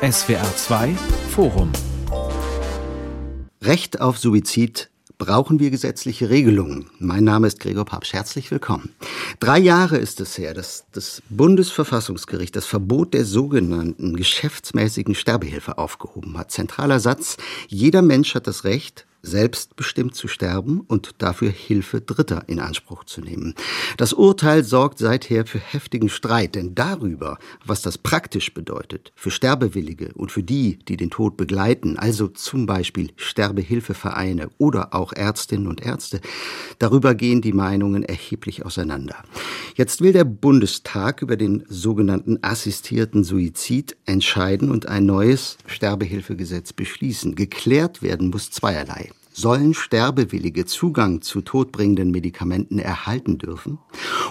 SWR 2 Forum Recht auf Suizid brauchen wir gesetzliche Regelungen. Mein Name ist Gregor Papsch. Herzlich willkommen. Drei Jahre ist es her, dass das Bundesverfassungsgericht das Verbot der sogenannten geschäftsmäßigen Sterbehilfe aufgehoben hat. Zentraler Satz, jeder Mensch hat das Recht, selbstbestimmt zu sterben und dafür Hilfe Dritter in Anspruch zu nehmen. Das Urteil sorgt seither für heftigen Streit, denn darüber, was das praktisch bedeutet, für Sterbewillige und für die, die den Tod begleiten, also zum Beispiel Sterbehilfevereine oder auch Ärztinnen und Ärzte, darüber gehen die Meinungen erheblich auseinander. Jetzt will der Bundestag über den sogenannten assistierten Suizid entscheiden und ein neues Sterbehilfegesetz beschließen. Geklärt werden muss zweierlei. Sollen Sterbewillige Zugang zu todbringenden Medikamenten erhalten dürfen?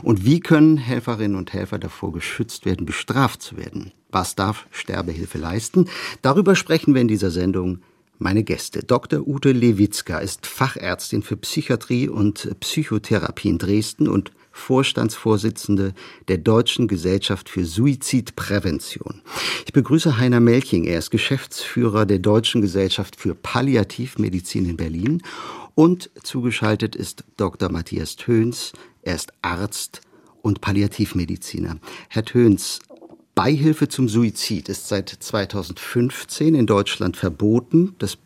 Und wie können Helferinnen und Helfer davor geschützt werden, bestraft zu werden? Was darf Sterbehilfe leisten? Darüber sprechen wir in dieser Sendung meine Gäste. Dr. Ute Lewitzka ist Fachärztin für Psychiatrie und Psychotherapie in Dresden und Vorstandsvorsitzende der Deutschen Gesellschaft für Suizidprävention. Ich begrüße Heiner Melching. Er ist Geschäftsführer der Deutschen Gesellschaft für Palliativmedizin in Berlin. Und zugeschaltet ist Dr. Matthias Töns. Er ist Arzt und Palliativmediziner. Herr Töns, Beihilfe zum Suizid ist seit 2015 in Deutschland verboten. Das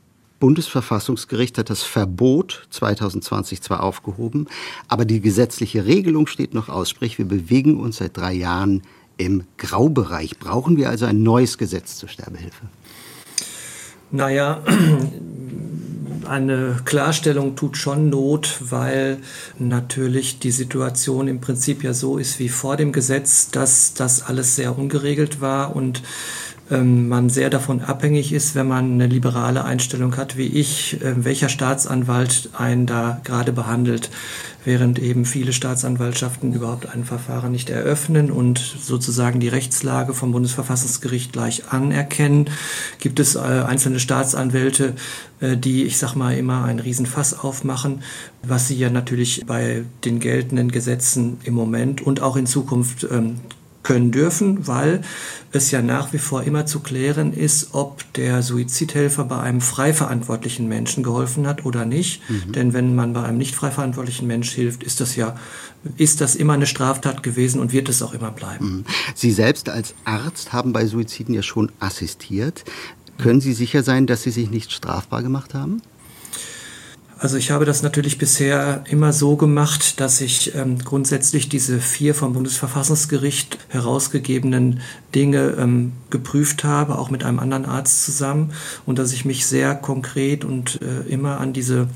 Bundesverfassungsgericht hat das Verbot 2020 zwar aufgehoben, aber die gesetzliche Regelung steht noch aus. Sprich, wir bewegen uns seit drei Jahren im Graubereich. Brauchen wir also ein neues Gesetz zur Sterbehilfe? Naja, eine Klarstellung tut schon Not, weil natürlich die Situation im Prinzip ja so ist wie vor dem Gesetz, dass das alles sehr ungeregelt war und ähm, man sehr davon abhängig ist, wenn man eine liberale Einstellung hat wie ich, äh, welcher Staatsanwalt einen da gerade behandelt, während eben viele Staatsanwaltschaften überhaupt ein Verfahren nicht eröffnen und sozusagen die Rechtslage vom Bundesverfassungsgericht gleich anerkennen, gibt es äh, einzelne Staatsanwälte, äh, die, ich sag mal, immer einen Riesenfass aufmachen, was sie ja natürlich bei den geltenden Gesetzen im Moment und auch in Zukunft ähm, können dürfen, weil es ja nach wie vor immer zu klären ist, ob der Suizidhelfer bei einem frei verantwortlichen Menschen geholfen hat oder nicht. Mhm. Denn wenn man bei einem nicht frei verantwortlichen Mensch hilft, ist das ja ist das immer eine Straftat gewesen und wird es auch immer bleiben. Mhm. Sie selbst als Arzt haben bei Suiziden ja schon assistiert. Können Sie sicher sein, dass Sie sich nicht strafbar gemacht haben? Also ich habe das natürlich bisher immer so gemacht, dass ich ähm, grundsätzlich diese vier vom Bundesverfassungsgericht herausgegebenen Dinge ähm, geprüft habe, auch mit einem anderen Arzt zusammen und dass ich mich sehr konkret und äh, immer an diese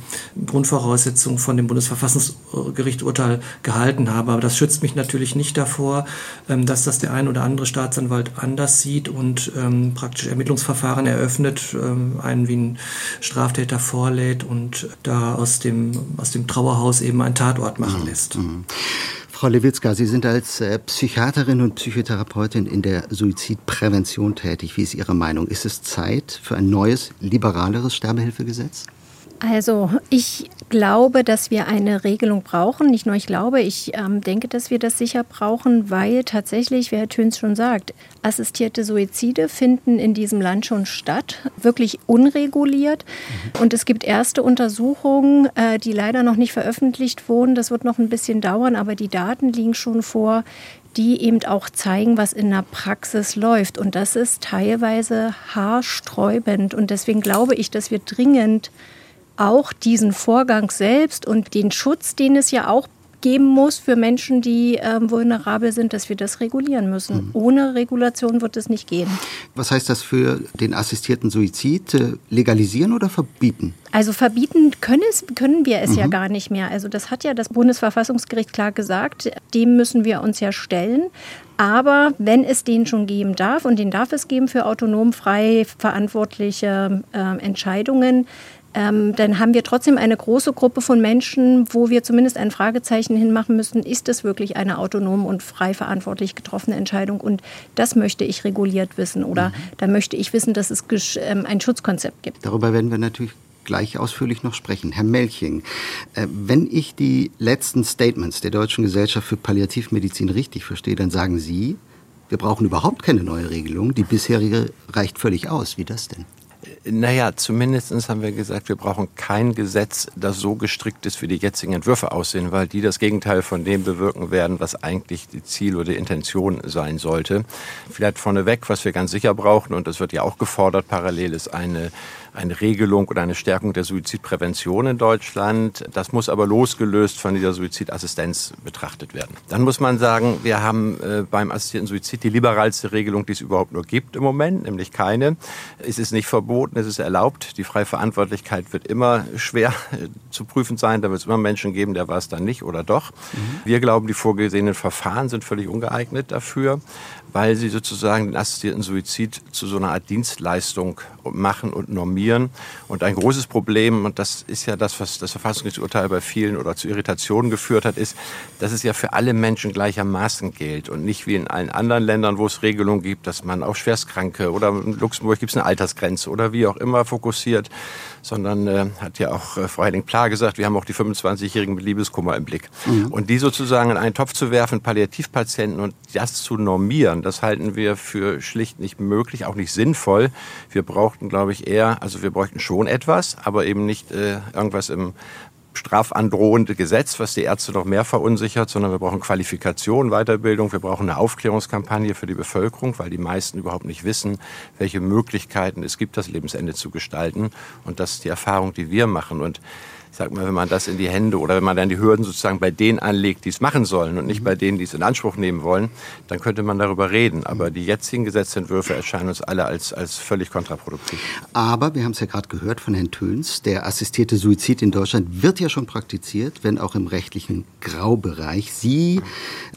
Grundvoraussetzungen von dem Bundesverfassungsgerichturteil gehalten habe. Aber das schützt mich natürlich nicht davor, ähm, dass das der ein oder andere Staatsanwalt anders sieht und ähm, praktisch Ermittlungsverfahren eröffnet, ähm, einen wie ein Straftäter vorlädt und da aus dem, aus dem Trauerhaus eben ein Tatort machen mhm. lässt. Mhm. Frau Lewitzka, Sie sind als äh, Psychiaterin und Psychotherapeutin in der Suizidprävention tätig. Wie ist Ihre Meinung? Ist es Zeit für ein neues, liberaleres Sterbehilfegesetz? Also ich glaube, dass wir eine Regelung brauchen. Nicht nur ich glaube, ich ähm, denke, dass wir das sicher brauchen, weil tatsächlich, wie Herr Töns schon sagt, assistierte Suizide finden in diesem Land schon statt, wirklich unreguliert. Mhm. Und es gibt erste Untersuchungen, äh, die leider noch nicht veröffentlicht wurden. Das wird noch ein bisschen dauern, aber die Daten liegen schon vor, die eben auch zeigen, was in der Praxis läuft. Und das ist teilweise haarsträubend. Und deswegen glaube ich, dass wir dringend auch diesen Vorgang selbst und den Schutz, den es ja auch geben muss für Menschen, die ähm, vulnerabel sind, dass wir das regulieren müssen. Mhm. Ohne Regulation wird es nicht gehen. Was heißt das für den assistierten Suizid? Äh, legalisieren oder verbieten? Also verbieten können, es, können wir es mhm. ja gar nicht mehr. Also das hat ja das Bundesverfassungsgericht klar gesagt. Dem müssen wir uns ja stellen. Aber wenn es den schon geben darf, und den darf es geben für autonom frei verantwortliche äh, Entscheidungen, ähm, dann haben wir trotzdem eine große Gruppe von Menschen, wo wir zumindest ein Fragezeichen hinmachen müssen, ist es wirklich eine autonom und frei verantwortlich getroffene Entscheidung? Und das möchte ich reguliert wissen. Oder mhm. da möchte ich wissen, dass es ähm, ein Schutzkonzept gibt. Darüber werden wir natürlich gleich ausführlich noch sprechen. Herr Melching, äh, wenn ich die letzten Statements der Deutschen Gesellschaft für Palliativmedizin richtig verstehe, dann sagen Sie, wir brauchen überhaupt keine neue Regelung, die bisherige reicht völlig aus. Wie das denn? Naja, zumindest haben wir gesagt, wir brauchen kein Gesetz, das so gestrickt ist, wie die jetzigen Entwürfe aussehen, weil die das Gegenteil von dem bewirken werden, was eigentlich die Ziel oder die Intention sein sollte. Vielleicht vorneweg, was wir ganz sicher brauchen, und das wird ja auch gefordert parallel, ist eine eine Regelung oder eine Stärkung der Suizidprävention in Deutschland. Das muss aber losgelöst von dieser Suizidassistenz betrachtet werden. Dann muss man sagen, wir haben äh, beim assistierten Suizid die liberalste Regelung, die es überhaupt nur gibt im Moment, nämlich keine. Es ist nicht verboten, es ist erlaubt. Die freie Verantwortlichkeit wird immer schwer äh, zu prüfen sein. Da wird es immer Menschen geben, der war es dann nicht oder doch. Mhm. Wir glauben, die vorgesehenen Verfahren sind völlig ungeeignet dafür weil sie sozusagen den assistierten Suizid zu so einer Art Dienstleistung machen und normieren. Und ein großes Problem, und das ist ja das, was das Verfassungsgerichtsurteil bei vielen oder zu Irritationen geführt hat, ist, dass es ja für alle Menschen gleichermaßen gilt und nicht wie in allen anderen Ländern, wo es Regelungen gibt, dass man auf Schwerstkranke oder in Luxemburg gibt es eine Altersgrenze oder wie auch immer fokussiert, sondern äh, hat ja auch äh, Frau Henning-Pla gesagt, wir haben auch die 25-Jährigen mit Liebeskummer im Blick. Mhm. Und die sozusagen in einen Topf zu werfen, Palliativpatienten und das zu normieren, das halten wir für schlicht nicht möglich, auch nicht sinnvoll. Wir brauchten, glaube ich, eher, also wir bräuchten schon etwas, aber eben nicht äh, irgendwas im strafandrohende Gesetz, was die Ärzte noch mehr verunsichert, sondern wir brauchen Qualifikation, Weiterbildung, wir brauchen eine Aufklärungskampagne für die Bevölkerung, weil die meisten überhaupt nicht wissen, welche Möglichkeiten es gibt, das Lebensende zu gestalten. Und das ist die Erfahrung, die wir machen. Und ich sag mal, wenn man das in die Hände oder wenn man dann die Hürden sozusagen bei denen anlegt, die es machen sollen und nicht bei denen, die es in Anspruch nehmen wollen, dann könnte man darüber reden. Aber die jetzigen Gesetzentwürfe erscheinen uns alle als, als völlig kontraproduktiv. Aber wir haben es ja gerade gehört von Herrn Töns, der assistierte Suizid in Deutschland wird ja schon praktiziert, wenn auch im rechtlichen Graubereich. Sie,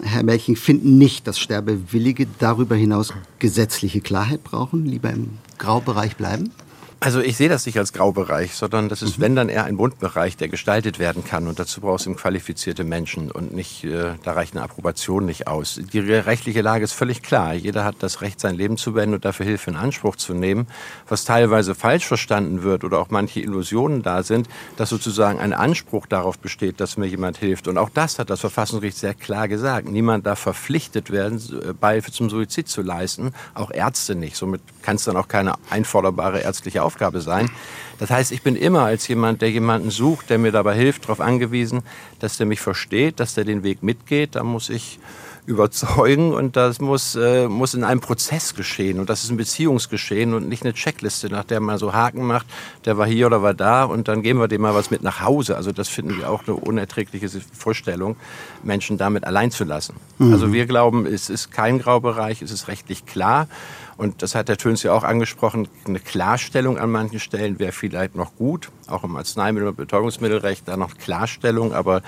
Herr Melching, finden nicht, dass Sterbewillige darüber hinaus gesetzliche Klarheit brauchen, lieber im Graubereich bleiben? Also ich sehe das nicht als Graubereich, sondern das ist, mhm. wenn dann eher ein Bundbereich, der gestaltet werden kann. Und dazu brauchst du qualifizierte Menschen und nicht, äh, da reicht eine Approbation nicht aus. Die rechtliche Lage ist völlig klar. Jeder hat das Recht, sein Leben zu beenden und dafür Hilfe in Anspruch zu nehmen. Was teilweise falsch verstanden wird oder auch manche Illusionen da sind, dass sozusagen ein Anspruch darauf besteht, dass mir jemand hilft. Und auch das hat das Verfassungsgericht sehr klar gesagt. Niemand darf verpflichtet werden, äh, Beihilfe zum Suizid zu leisten. Auch Ärzte nicht. Somit kann es dann auch keine einforderbare ärztliche Aufgabe sein. Das heißt, ich bin immer als jemand, der jemanden sucht, der mir dabei hilft, darauf angewiesen, dass der mich versteht, dass der den Weg mitgeht. Da muss ich überzeugen und das muss, äh, muss in einem Prozess geschehen und das ist ein Beziehungsgeschehen und nicht eine Checkliste, nach der man so Haken macht, der war hier oder war da und dann geben wir dem mal was mit nach Hause. Also das finden wir auch eine unerträgliche Vorstellung, Menschen damit allein zu lassen. Mhm. Also wir glauben, es ist kein Graubereich, es ist rechtlich klar und das hat der Töns ja auch angesprochen, eine Klarstellung an manchen Stellen wäre vielleicht noch gut, auch im Arzneimittel- und Betäubungsmittelrecht da noch Klarstellung, aber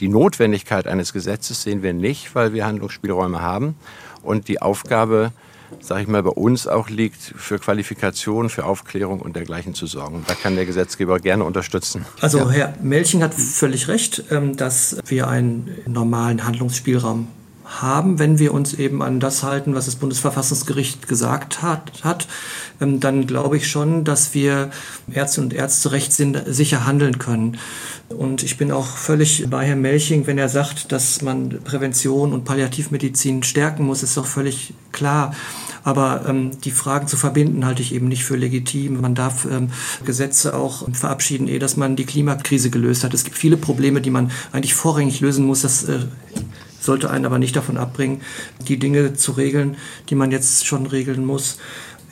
die Notwendigkeit eines Gesetzes sehen wir nicht, weil wir Handlungsspielräume haben und die Aufgabe, sage ich mal, bei uns auch liegt, für Qualifikation, für Aufklärung und dergleichen zu sorgen. Da kann der Gesetzgeber gerne unterstützen. Also ja. Herr Melching hat völlig recht, ähm, dass wir einen normalen Handlungsspielraum haben, wenn wir uns eben an das halten, was das Bundesverfassungsgericht gesagt hat, hat ähm, dann glaube ich schon, dass wir Ärzte und Ärzte rechtssicher handeln können. Und ich bin auch völlig bei Herrn Melching, wenn er sagt, dass man Prävention und Palliativmedizin stärken muss, ist doch völlig klar. Aber ähm, die Fragen zu verbinden halte ich eben nicht für legitim. Man darf ähm, Gesetze auch verabschieden, ehe dass man die Klimakrise gelöst hat. Es gibt viele Probleme, die man eigentlich vorrangig lösen muss. Das äh, sollte einen aber nicht davon abbringen, die Dinge zu regeln, die man jetzt schon regeln muss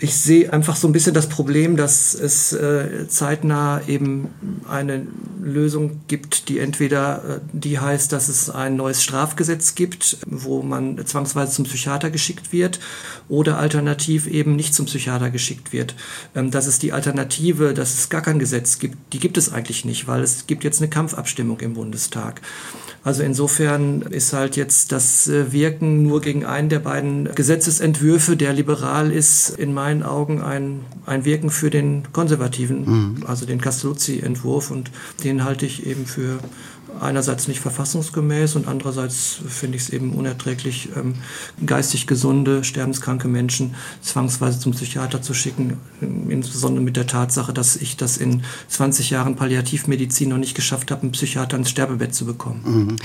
ich sehe einfach so ein bisschen das Problem, dass es äh, zeitnah eben eine Lösung gibt, die entweder äh, die heißt, dass es ein neues Strafgesetz gibt, wo man zwangsweise zum Psychiater geschickt wird, oder alternativ eben nicht zum Psychiater geschickt wird. Ähm, dass es die Alternative, dass es gar kein Gesetz gibt, die gibt es eigentlich nicht, weil es gibt jetzt eine Kampfabstimmung im Bundestag. Also insofern ist halt jetzt das äh, Wirken nur gegen einen der beiden Gesetzesentwürfe, der liberal ist, in meinen Augen ein, ein Wirken für den konservativen, mhm. also den Castelluzzi-Entwurf und den halte ich eben für einerseits nicht verfassungsgemäß und andererseits finde ich es eben unerträglich, ähm, geistig gesunde, sterbenskranke Menschen zwangsweise zum Psychiater zu schicken, insbesondere mit der Tatsache, dass ich das in 20 Jahren Palliativmedizin noch nicht geschafft habe, einen Psychiater ins Sterbebett zu bekommen. Mhm.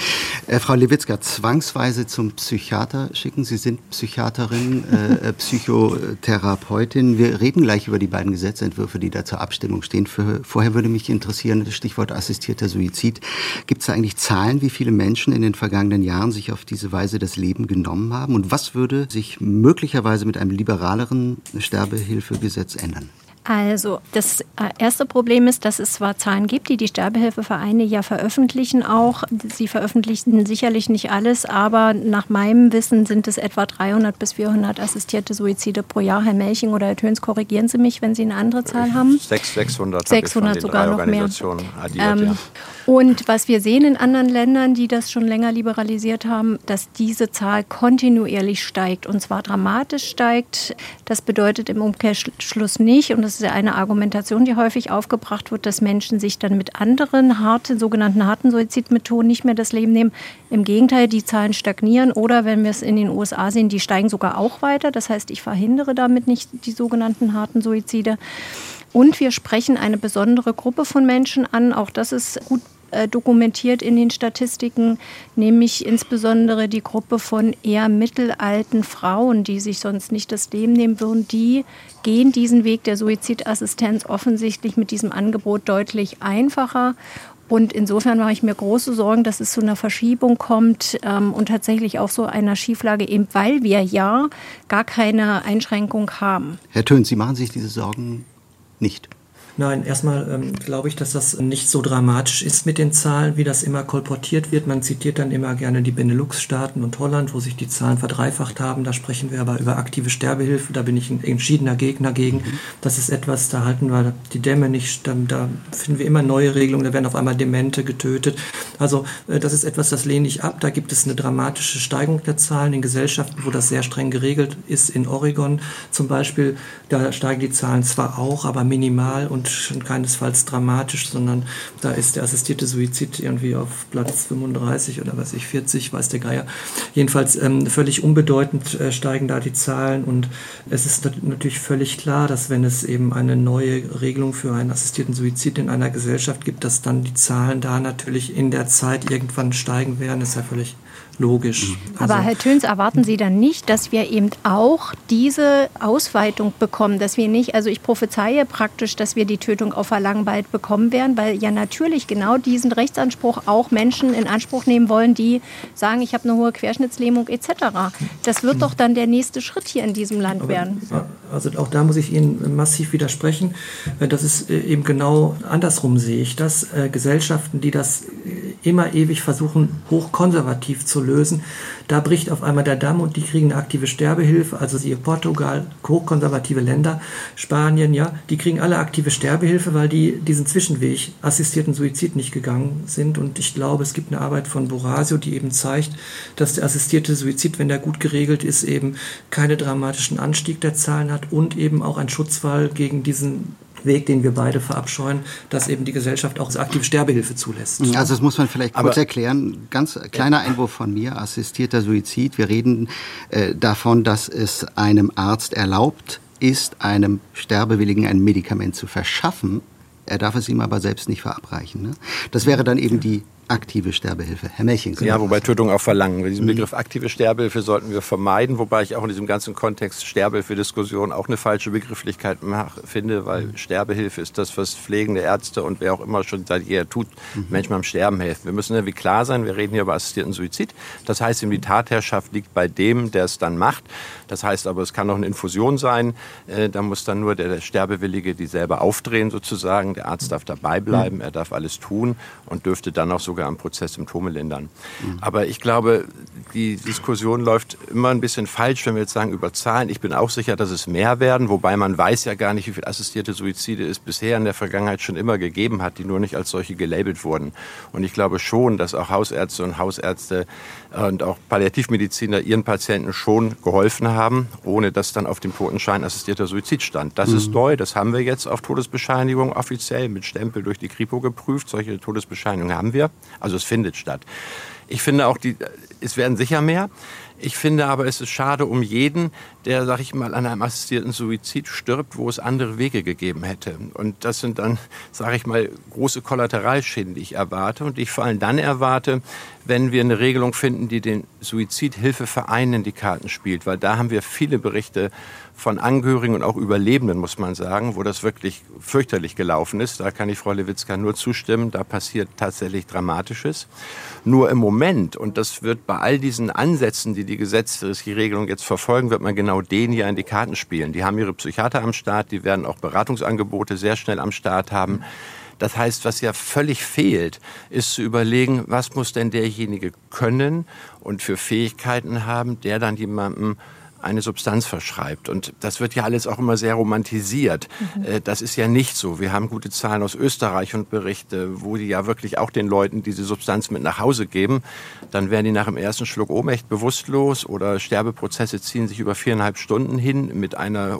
Äh, Frau Lewitzka, zwangsweise zum Psychiater schicken. Sie sind Psychiaterin, äh, äh Psychotherapeutin. Wir reden gleich über die beiden Gesetzentwürfe, die da zur Abstimmung stehen. Für, vorher würde mich interessieren, das Stichwort assistierter Suizid. Gibt es da eigentlich Zahlen, wie viele Menschen in den vergangenen Jahren sich auf diese Weise das Leben genommen haben? Und was würde sich möglicherweise mit einem liberaleren Sterbehilfegesetz ändern? Also das äh, erste Problem ist, dass es zwar Zahlen gibt, die die Sterbehilfevereine ja veröffentlichen auch. Sie veröffentlichen sicherlich nicht alles, aber nach meinem Wissen sind es etwa 300 bis 400 assistierte Suizide pro Jahr. Herr Melching oder Herr Töns, korrigieren Sie mich, wenn Sie eine andere Zahl haben. 600. 600 sogar noch mehr. Addiert, ähm, ja. Und was wir sehen in anderen Ländern, die das schon länger liberalisiert haben, dass diese Zahl kontinuierlich steigt und zwar dramatisch steigt. Das bedeutet im Umkehrschluss nicht, und das ist ja eine Argumentation, die häufig aufgebracht wird, dass Menschen sich dann mit anderen harten, sogenannten harten Suizidmethoden nicht mehr das Leben nehmen. Im Gegenteil, die Zahlen stagnieren oder wenn wir es in den USA sehen, die steigen sogar auch weiter. Das heißt, ich verhindere damit nicht die sogenannten harten Suizide. Und wir sprechen eine besondere Gruppe von Menschen an. Auch das ist gut äh, dokumentiert in den Statistiken, nämlich insbesondere die Gruppe von eher mittelalten Frauen, die sich sonst nicht das Leben nehmen würden, die gehen diesen Weg der Suizidassistenz offensichtlich mit diesem Angebot deutlich einfacher. Und insofern mache ich mir große Sorgen, dass es zu einer Verschiebung kommt ähm, und tatsächlich auch so einer Schieflage, eben weil wir ja gar keine Einschränkung haben. Herr Töns, Sie machen sich diese Sorgen nicht. Nein, erstmal ähm, glaube ich, dass das nicht so dramatisch ist mit den Zahlen, wie das immer kolportiert wird. Man zitiert dann immer gerne die Benelux-Staaten und Holland, wo sich die Zahlen verdreifacht haben. Da sprechen wir aber über aktive Sterbehilfe. Da bin ich ein entschiedener Gegner gegen. Mhm. Das ist etwas, da halten wir die Dämme nicht. Da, da, finden wir immer neue Regelungen. Da werden auf einmal Demente getötet. Also äh, das ist etwas, das lehne ich ab. Da gibt es eine dramatische Steigung der Zahlen in Gesellschaften, wo das sehr streng geregelt ist. In Oregon zum Beispiel, da steigen die Zahlen zwar auch, aber minimal und schon keinesfalls dramatisch, sondern da ist der assistierte Suizid irgendwie auf Platz 35 oder was ich, 40, weiß der Geier. Jedenfalls ähm, völlig unbedeutend äh, steigen da die Zahlen und es ist natürlich völlig klar, dass wenn es eben eine neue Regelung für einen assistierten Suizid in einer Gesellschaft gibt, dass dann die Zahlen da natürlich in der Zeit irgendwann steigen werden, ist ja völlig logisch. Also Aber Herr Töns, erwarten Sie dann nicht, dass wir eben auch diese Ausweitung bekommen, dass wir nicht, also ich prophezeie praktisch, dass wir die Tötung auf Verlangen bald bekommen werden, weil ja natürlich genau diesen Rechtsanspruch auch Menschen in Anspruch nehmen wollen, die sagen, ich habe eine hohe Querschnittslähmung etc. Das wird doch dann der nächste Schritt hier in diesem Land Aber, werden. Also auch da muss ich Ihnen massiv widersprechen. Das ist äh, eben genau andersrum sehe ich das. Äh, Gesellschaften, die das immer ewig versuchen, hochkonservativ zu lösen. Da bricht auf einmal der Damm und die kriegen eine aktive Sterbehilfe. Also siehe Portugal, hochkonservative Länder, Spanien, ja, die kriegen alle aktive Sterbehilfe, weil die diesen Zwischenweg assistierten Suizid nicht gegangen sind. Und ich glaube, es gibt eine Arbeit von Borasio, die eben zeigt, dass der assistierte Suizid, wenn der gut geregelt ist, eben keinen dramatischen Anstieg der Zahlen hat und eben auch ein Schutzfall gegen diesen Weg, den wir beide verabscheuen, dass eben die Gesellschaft auch aktive Sterbehilfe zulässt. Also das muss man vielleicht kurz Aber, erklären. Ganz kleiner Einwurf von mir, assistierter Suizid. Wir reden äh, davon, dass es einem Arzt erlaubt ist, einem Sterbewilligen ein Medikament zu verschaffen. Er darf es ihm aber selbst nicht verabreichen. Ne? Das wäre dann eben die aktive Sterbehilfe. Herr Melching. Ja, wobei Tötung auch verlangen. Diesen mhm. Begriff aktive Sterbehilfe sollten wir vermeiden, wobei ich auch in diesem ganzen Kontext Sterbehilfe-Diskussion auch eine falsche Begrifflichkeit finde, weil mhm. Sterbehilfe ist das, was pflegende Ärzte und wer auch immer schon seit jeher tut, mhm. Menschen beim Sterben helfen. Wir müssen irgendwie klar sein, wir reden hier über assistierten Suizid. Das heißt, die Tatherrschaft liegt bei dem, der es dann macht. Das heißt aber, es kann auch eine Infusion sein. Äh, da muss dann nur der, der Sterbewillige die selber aufdrehen sozusagen. Der Arzt darf dabei bleiben, mhm. er darf alles tun und dürfte dann auch sogar sogar am Prozess Symptome lindern. Mhm. Aber ich glaube, die Diskussion läuft immer ein bisschen falsch, wenn wir jetzt sagen über Zahlen. Ich bin auch sicher, dass es mehr werden, wobei man weiß ja gar nicht, wie viele assistierte Suizide es bisher in der Vergangenheit schon immer gegeben hat, die nur nicht als solche gelabelt wurden. Und ich glaube schon, dass auch Hausärzte und Hausärzte und auch Palliativmediziner ihren Patienten schon geholfen haben, ohne dass dann auf dem Totenschein assistierter Suizid stand. Das mhm. ist neu, das haben wir jetzt auf Todesbescheinigung offiziell mit Stempel durch die Kripo geprüft. Solche Todesbescheinigungen haben wir. Also es findet statt. Ich finde auch, die, es werden sicher mehr. Ich finde aber, es ist schade um jeden, der, sag ich mal, an einem assistierten Suizid stirbt, wo es andere Wege gegeben hätte. Und das sind dann, sage ich mal, große Kollateralschäden, die ich erwarte und ich vor allem dann erwarte, wenn wir eine Regelung finden, die den Suizidhilfevereinen in die Karten spielt. Weil da haben wir viele Berichte von Angehörigen und auch Überlebenden, muss man sagen, wo das wirklich fürchterlich gelaufen ist. Da kann ich Frau Lewitzka nur zustimmen. Da passiert tatsächlich Dramatisches. Nur im Moment, und das wird bei all diesen Ansätzen, die die gesetzliche Regelung jetzt verfolgen, wird man genau den hier in die Karten spielen. Die haben ihre Psychiater am Start, die werden auch Beratungsangebote sehr schnell am Start haben. Das heißt, was ja völlig fehlt, ist zu überlegen, was muss denn derjenige können und für Fähigkeiten haben, der dann jemandem eine Substanz verschreibt. Und das wird ja alles auch immer sehr romantisiert. Mhm. Äh, das ist ja nicht so. Wir haben gute Zahlen aus Österreich und Berichte, wo die ja wirklich auch den Leuten diese Substanz mit nach Hause geben. Dann werden die nach dem ersten Schluck Ohnmächt bewusstlos oder Sterbeprozesse ziehen sich über viereinhalb Stunden hin mit einer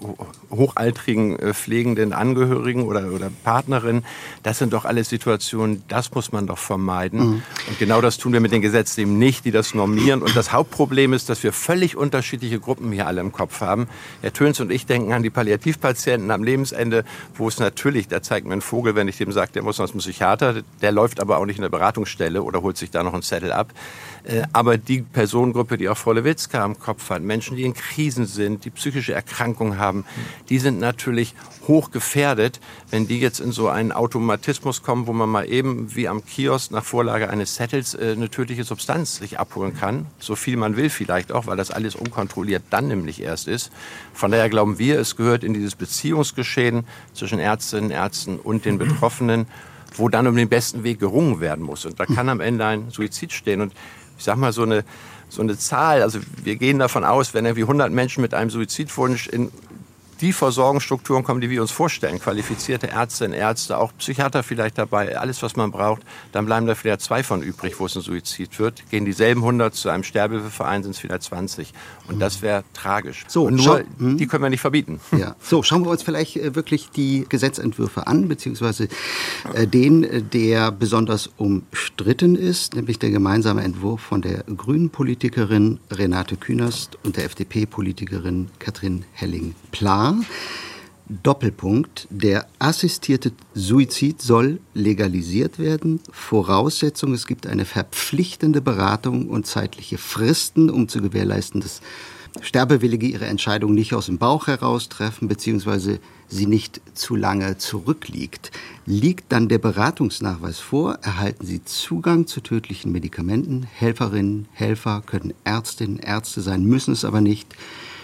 hochaltrigen äh, pflegenden Angehörigen oder, oder Partnerin. Das sind doch alles Situationen, das muss man doch vermeiden. Mhm. Und genau das tun wir mit den Gesetzen eben nicht, die das normieren. Und das Hauptproblem ist, dass wir völlig unterschiedliche Gruppen Gruppen hier alle im Kopf haben. Herr Töns und ich denken an die Palliativpatienten am Lebensende, wo es natürlich, da zeigt mir ein Vogel, wenn ich dem sage, der muss aus dem Psychiater, der läuft aber auch nicht in der Beratungsstelle oder holt sich da noch einen Zettel ab. Äh, aber die Personengruppe, die auch Frau Lewitzka im Kopf hat, Menschen, die in Krisen sind, die psychische Erkrankungen haben, die sind natürlich hoch gefährdet, wenn die jetzt in so einen Automatismus kommen, wo man mal eben wie am Kiosk nach Vorlage eines Settles äh, eine tödliche Substanz sich abholen kann. So viel man will vielleicht auch, weil das alles unkontrolliert dann nämlich erst ist. Von daher glauben wir, es gehört in dieses Beziehungsgeschehen zwischen Ärztinnen, Ärzten und den Betroffenen, wo dann um den besten Weg gerungen werden muss. Und da kann am Ende ein Suizid stehen. Und ich sag mal, so eine, so eine Zahl, also wir gehen davon aus, wenn irgendwie 100 Menschen mit einem Suizidwunsch in die Versorgungsstrukturen kommen, die wir uns vorstellen. Qualifizierte Ärztinnen, Ärzte, auch Psychiater vielleicht dabei, alles, was man braucht. Dann bleiben da vielleicht zwei von übrig, wo es ein Suizid wird. Gehen dieselben 100 zu einem Sterbehilfeverein, sind es vielleicht 20. Und das wäre tragisch. So, Und nur, hm? die können wir nicht verbieten. Ja. So, schauen wir uns vielleicht äh, wirklich die Gesetzentwürfe an, beziehungsweise äh, den, äh, der besonders umstritten ist, nämlich der gemeinsame Entwurf von der grünen Politikerin Renate Künast und der FDP-Politikerin Katrin Helling-Pla. Doppelpunkt. Der assistierte Suizid soll legalisiert werden. Voraussetzung, es gibt eine verpflichtende Beratung und zeitliche Fristen, um zu gewährleisten, dass Sterbewillige ihre Entscheidung nicht aus dem Bauch heraus treffen, beziehungsweise sie nicht zu lange zurückliegt. Liegt dann der Beratungsnachweis vor, erhalten sie Zugang zu tödlichen Medikamenten. Helferinnen, Helfer können Ärztinnen, Ärzte sein, müssen es aber nicht.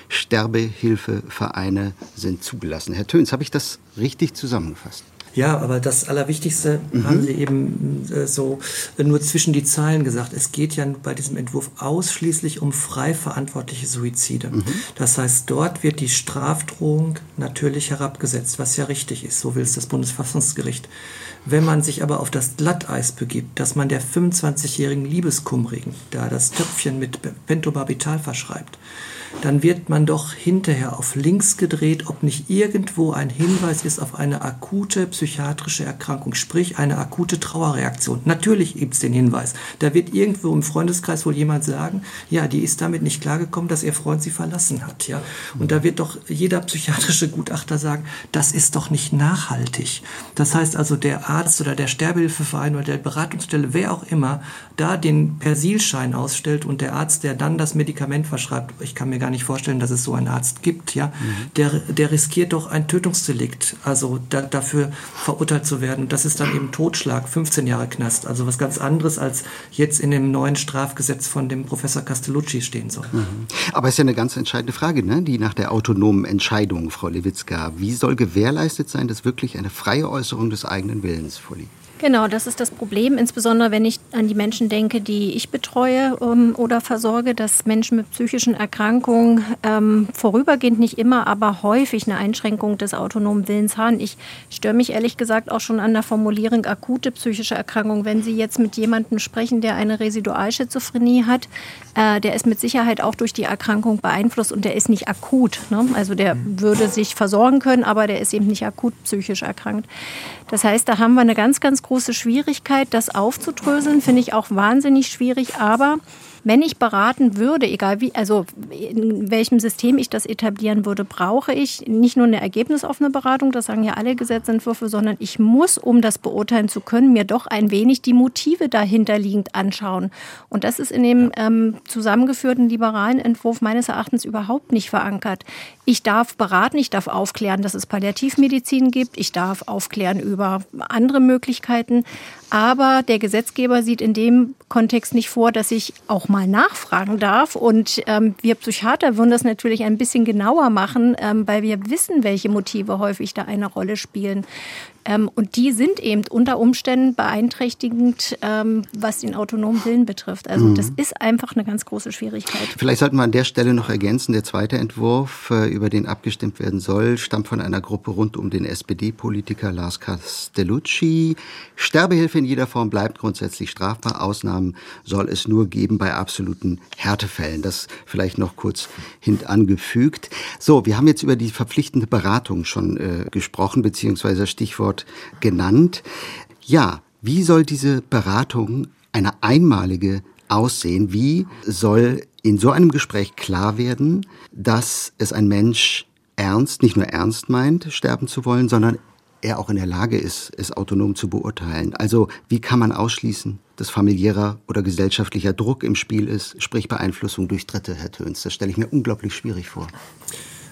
Sterbehilfevereine sind zugelassen. Herr Töns, habe ich das richtig zusammengefasst? Ja, aber das Allerwichtigste mhm. haben Sie eben äh, so nur zwischen die Zeilen gesagt. Es geht ja bei diesem Entwurf ausschließlich um frei verantwortliche Suizide. Mhm. Das heißt, dort wird die Strafdrohung natürlich herabgesetzt, was ja richtig ist. So will es das Bundesverfassungsgericht. Wenn man sich aber auf das Glatteis begibt, dass man der 25-jährigen Liebeskummrigen da das Töpfchen mit Pentobarbital verschreibt, dann wird man doch hinterher auf links gedreht, ob nicht irgendwo ein Hinweis ist auf eine akute psychiatrische Erkrankung, sprich eine akute Trauerreaktion. Natürlich gibt es den Hinweis. Da wird irgendwo im Freundeskreis wohl jemand sagen, ja, die ist damit nicht klargekommen, dass ihr Freund sie verlassen hat. Ja? Und da wird doch jeder psychiatrische Gutachter sagen, das ist doch nicht nachhaltig. Das heißt also, der Arzt oder der Sterbehilfeverein oder der Beratungsstelle, wer auch immer, da den Persilschein ausstellt und der Arzt, der dann das Medikament verschreibt, ich kann mir gar nicht vorstellen, dass es so einen Arzt gibt, ja, mhm. der, der riskiert doch ein Tötungsdelikt, also da, dafür verurteilt zu werden. Das ist dann eben Totschlag, 15 Jahre Knast, also was ganz anderes als jetzt in dem neuen Strafgesetz von dem Professor Castellucci stehen soll. Mhm. Aber es ist ja eine ganz entscheidende Frage, ne? die nach der autonomen Entscheidung, Frau Lewitzka. Wie soll gewährleistet sein, dass wirklich eine freie Äußerung des eigenen Willens vorliegt? Genau, das ist das Problem, insbesondere wenn ich an die Menschen denke, die ich betreue um, oder versorge, dass Menschen mit psychischen Erkrankungen ähm, vorübergehend nicht immer, aber häufig eine Einschränkung des autonomen Willens haben. Ich störe mich ehrlich gesagt auch schon an der Formulierung akute psychische Erkrankung. Wenn Sie jetzt mit jemandem sprechen, der eine Residualschizophrenie hat, äh, der ist mit Sicherheit auch durch die Erkrankung beeinflusst und der ist nicht akut. Ne? Also der würde sich versorgen können, aber der ist eben nicht akut psychisch erkrankt. Das heißt, da haben wir eine ganz, ganz große Schwierigkeit, das aufzudröseln, finde ich auch wahnsinnig schwierig, aber wenn ich beraten würde, egal wie, also in welchem System ich das etablieren würde, brauche ich nicht nur eine ergebnisoffene Beratung, das sagen ja alle Gesetzentwürfe, sondern ich muss, um das beurteilen zu können, mir doch ein wenig die Motive dahinterliegend anschauen. Und das ist in dem ähm, zusammengeführten liberalen Entwurf meines Erachtens überhaupt nicht verankert. Ich darf beraten, ich darf aufklären, dass es Palliativmedizin gibt, ich darf aufklären über andere Möglichkeiten, aber der Gesetzgeber sieht in dem Kontext nicht vor, dass ich auch mal nachfragen darf. Und ähm, wir Psychiater würden das natürlich ein bisschen genauer machen, ähm, weil wir wissen, welche Motive häufig da eine Rolle spielen. Ähm, und die sind eben unter Umständen beeinträchtigend, ähm, was den autonomen Willen betrifft. Also mhm. das ist einfach eine ganz große Schwierigkeit. Vielleicht sollten wir an der Stelle noch ergänzen, der zweite Entwurf, äh, über den abgestimmt werden soll, stammt von einer Gruppe rund um den SPD-Politiker Lars Castellucci. Sterbehilfe in jeder Form bleibt grundsätzlich strafbar. Ausnahmen soll es nur geben bei absoluten Härtefällen. Das vielleicht noch kurz hintangefügt. So, wir haben jetzt über die verpflichtende Beratung schon äh, gesprochen, beziehungsweise Stichwort Stichwort genannt. Ja, wie soll diese Beratung eine einmalige aussehen? Wie soll in so einem Gespräch klar werden, dass es ein Mensch ernst, nicht nur ernst meint, sterben zu wollen, sondern er auch in der Lage ist, es autonom zu beurteilen. Also wie kann man ausschließen, dass familiärer oder gesellschaftlicher Druck im Spiel ist, sprich Beeinflussung durch Dritte, Herr Töns? Das stelle ich mir unglaublich schwierig vor.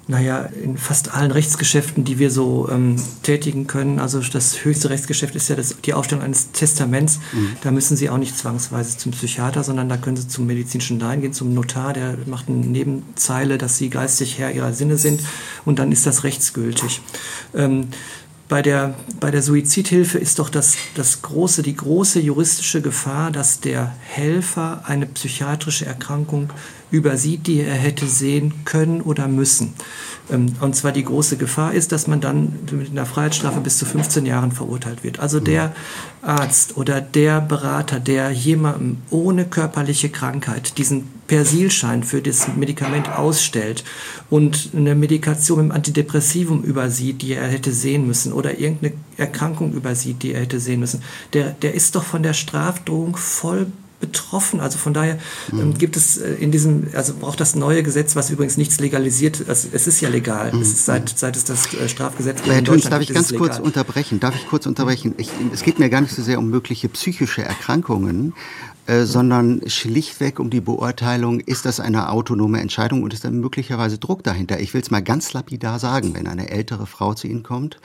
Naja, in fast allen Rechtsgeschäften, die wir so ähm, tätigen können, also das höchste Rechtsgeschäft ist ja das, die Aufstellung eines Testaments, mhm. da müssen Sie auch nicht zwangsweise zum Psychiater, sondern da können Sie zum medizinischen Laien gehen, zum Notar, der macht eine Nebenzeile, dass Sie geistig Herr Ihrer Sinne sind und dann ist das rechtsgültig. Ähm, bei der, bei der Suizidhilfe ist doch das, das große, die große juristische Gefahr, dass der Helfer eine psychiatrische Erkrankung übersieht, die er hätte sehen können oder müssen. Ähm, und zwar die große Gefahr ist, dass man dann mit einer Freiheitsstrafe bis zu 15 Jahren verurteilt wird. Also der Arzt oder der Berater, der jemandem ohne körperliche Krankheit diesen Persilschein für das Medikament ausstellt und eine Medikation mit einem Antidepressivum übersieht, die er hätte sehen müssen oder irgendeine Erkrankung übersieht, die er hätte sehen müssen, der, der ist doch von der Strafdrohung voll betroffen. Also von daher ähm, mhm. gibt es äh, in diesem, also braucht das neue Gesetz, was übrigens nichts legalisiert, also es ist ja legal, mhm. es ist seit, seit es das äh, Strafgesetz gibt. Herr Töns, darf ich ganz kurz unterbrechen? Darf ich kurz unterbrechen? Ich, es geht mir gar nicht so sehr um mögliche psychische Erkrankungen, äh, sondern schlichtweg um die Beurteilung, ist das eine autonome Entscheidung und ist dann möglicherweise Druck dahinter. Ich will es mal ganz lapidar sagen, wenn eine ältere Frau zu Ihnen kommt,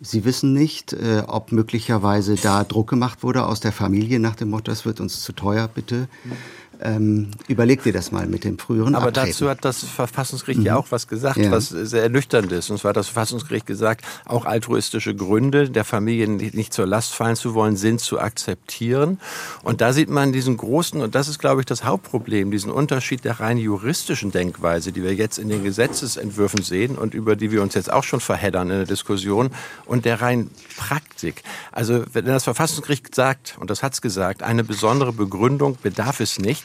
Sie wissen nicht, äh, ob möglicherweise da Druck gemacht wurde aus der Familie nach dem Motto, das wird uns zu teuer, bitte. Mhm ähm, überleg dir das mal mit dem früheren Aber Abtreten. dazu hat das Verfassungsgericht mhm. ja auch was gesagt, ja. was sehr ernüchternd ist. Und zwar hat das Verfassungsgericht gesagt, auch altruistische Gründe der Familie nicht zur Last fallen zu wollen, sind zu akzeptieren. Und da sieht man diesen großen, und das ist, glaube ich, das Hauptproblem, diesen Unterschied der rein juristischen Denkweise, die wir jetzt in den Gesetzesentwürfen sehen und über die wir uns jetzt auch schon verheddern in der Diskussion, und der rein Praktik. Also wenn das Verfassungsgericht sagt, und das hat es gesagt, eine besondere Begründung bedarf es nicht,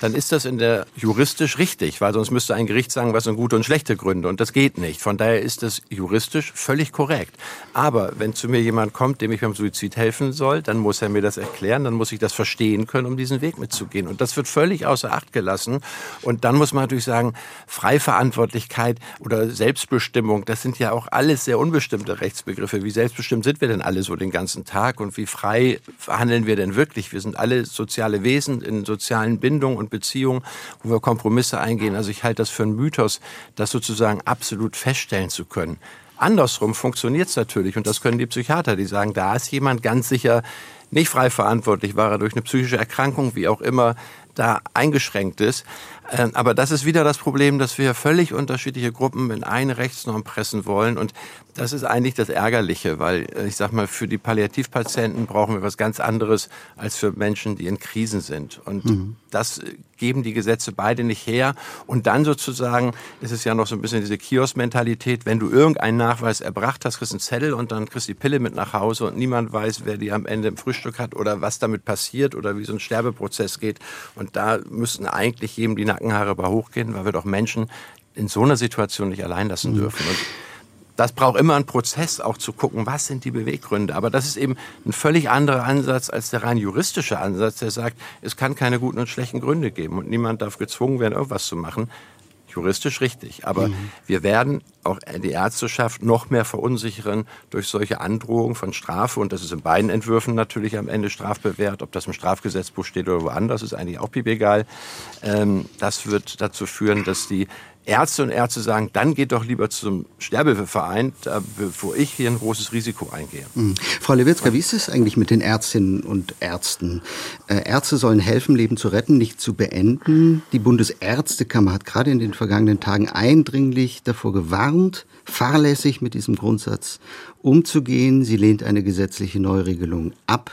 dann ist das in der juristisch richtig, weil sonst müsste ein Gericht sagen, was sind gute und schlechte Gründe und das geht nicht. Von daher ist das juristisch völlig korrekt. Aber wenn zu mir jemand kommt, dem ich beim Suizid helfen soll, dann muss er mir das erklären, dann muss ich das verstehen können, um diesen Weg mitzugehen. Und das wird völlig außer Acht gelassen. Und dann muss man natürlich sagen, Freiverantwortlichkeit oder Selbstbestimmung, das sind ja auch alles sehr unbestimmte Rechtsbegriffe. Wie selbstbestimmt sind wir denn alle so den ganzen Tag und wie frei handeln wir denn wirklich? Wir sind alle soziale Wesen in sozialen Bindungen und Beziehungen, wo wir Kompromisse eingehen. Also ich halte das für einen Mythos, das sozusagen absolut feststellen zu können. Andersrum funktioniert es natürlich und das können die Psychiater, die sagen, da ist jemand ganz sicher nicht frei verantwortlich, war er durch eine psychische Erkrankung, wie auch immer, da eingeschränkt ist. Ähm, aber das ist wieder das Problem, dass wir völlig unterschiedliche Gruppen in eine Rechtsnorm pressen wollen. Und das ist eigentlich das Ärgerliche, weil äh, ich sag mal, für die Palliativpatienten brauchen wir was ganz anderes als für Menschen, die in Krisen sind. Und mhm. das geben die Gesetze beide nicht her. Und dann sozusagen ist es ja noch so ein bisschen diese Kiosk-Mentalität. Wenn du irgendeinen Nachweis erbracht hast, kriegst du einen Zettel und dann kriegst du die Pille mit nach Hause und niemand weiß, wer die am Ende im Frühstück hat oder was damit passiert oder wie so ein Sterbeprozess geht. Und da müssten eigentlich jedem die Nackenhaare bei hochgehen, weil wir doch Menschen in so einer Situation nicht allein lassen mhm. dürfen. Und das braucht immer einen Prozess, auch zu gucken, was sind die Beweggründe. Aber das ist eben ein völlig anderer Ansatz als der rein juristische Ansatz, der sagt, es kann keine guten und schlechten Gründe geben und niemand darf gezwungen werden, irgendwas zu machen. Juristisch richtig. Aber mhm. wir werden auch die Ärzteschaft noch mehr verunsichern durch solche Androhungen von Strafe. Und das ist in beiden Entwürfen natürlich am Ende strafbewehrt. Ob das im Strafgesetzbuch steht oder woanders, ist eigentlich auch piep egal. Ähm, das wird dazu führen, dass die Ärzte und Ärzte sagen, dann geht doch lieber zum Sterbehilfeverein, bevor ich hier ein großes Risiko eingehe. Mhm. Frau Lewitzka, wie ist es eigentlich mit den Ärztinnen und Ärzten? Äh, Ärzte sollen helfen, Leben zu retten, nicht zu beenden. Die Bundesärztekammer hat gerade in den vergangenen Tagen eindringlich davor gewarnt, fahrlässig mit diesem Grundsatz umzugehen. Sie lehnt eine gesetzliche Neuregelung ab.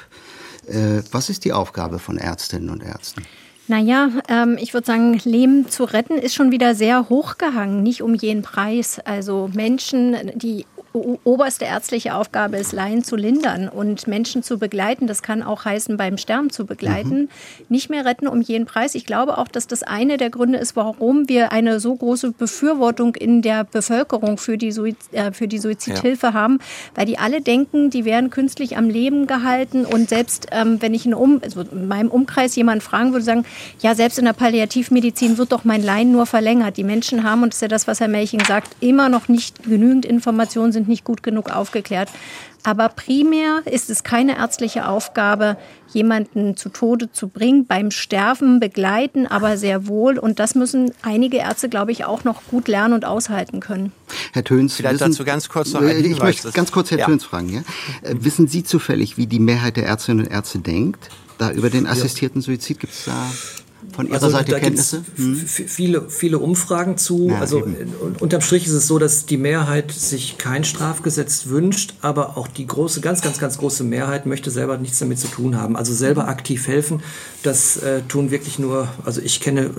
Äh, was ist die Aufgabe von Ärztinnen und Ärzten? Naja, ähm, ich würde sagen, Leben zu retten ist schon wieder sehr hochgehangen, nicht um jeden Preis. Also Menschen, die oberste ärztliche Aufgabe ist, Laien zu lindern und Menschen zu begleiten. Das kann auch heißen, beim Sterben zu begleiten. Mhm. Nicht mehr retten um jeden Preis. Ich glaube auch, dass das eine der Gründe ist, warum wir eine so große Befürwortung in der Bevölkerung für die, Suiz äh, für die Suizidhilfe ja. haben, weil die alle denken, die werden künstlich am Leben gehalten. Und selbst ähm, wenn ich in, um also in meinem Umkreis jemanden fragen würde, sagen, ja, selbst in der Palliativmedizin wird doch mein Leiden nur verlängert. Die Menschen haben, und das ist ja das, was Herr Melching sagt, immer noch nicht genügend Informationen, sind sind nicht gut genug aufgeklärt. Aber primär ist es keine ärztliche Aufgabe, jemanden zu Tode zu bringen, beim Sterben begleiten, aber sehr wohl. Und das müssen einige Ärzte, glaube ich, auch noch gut lernen und aushalten können. Herr Töns, vielleicht wissen, dazu ganz kurz noch ein Ich möchte ganz kurz Herr ja. Töns fragen. Ja? Äh, wissen Sie zufällig, wie die Mehrheit der Ärztinnen und Ärzte denkt? Da über den assistierten Suizid gibt es da von Ihrer also, Seite Kenntnisse? Hm? Viele, viele Umfragen zu. Ja, also eben. unterm Strich ist es so, dass die Mehrheit sich kein Strafgesetz wünscht, aber auch die große, ganz, ganz, ganz große Mehrheit möchte selber nichts damit zu tun haben. Also selber aktiv helfen, das äh, tun wirklich nur, also ich kenne äh,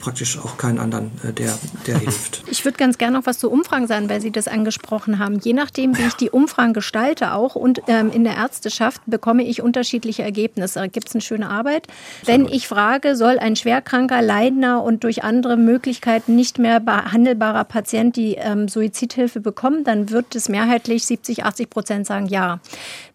praktisch auch keinen anderen, äh, der, der hilft. Ich würde ganz gerne noch was zu Umfragen sagen, weil Sie das angesprochen haben. Je nachdem, wie ich die Umfragen gestalte auch und ähm, in der Ärzteschaft bekomme ich unterschiedliche Ergebnisse. Da gibt es eine schöne Arbeit. Wenn ich frage, soll ein schwerkranker, leidender und durch andere Möglichkeiten nicht mehr behandelbarer Patient die ähm, Suizidhilfe bekommen, dann wird es mehrheitlich 70, 80 Prozent sagen ja.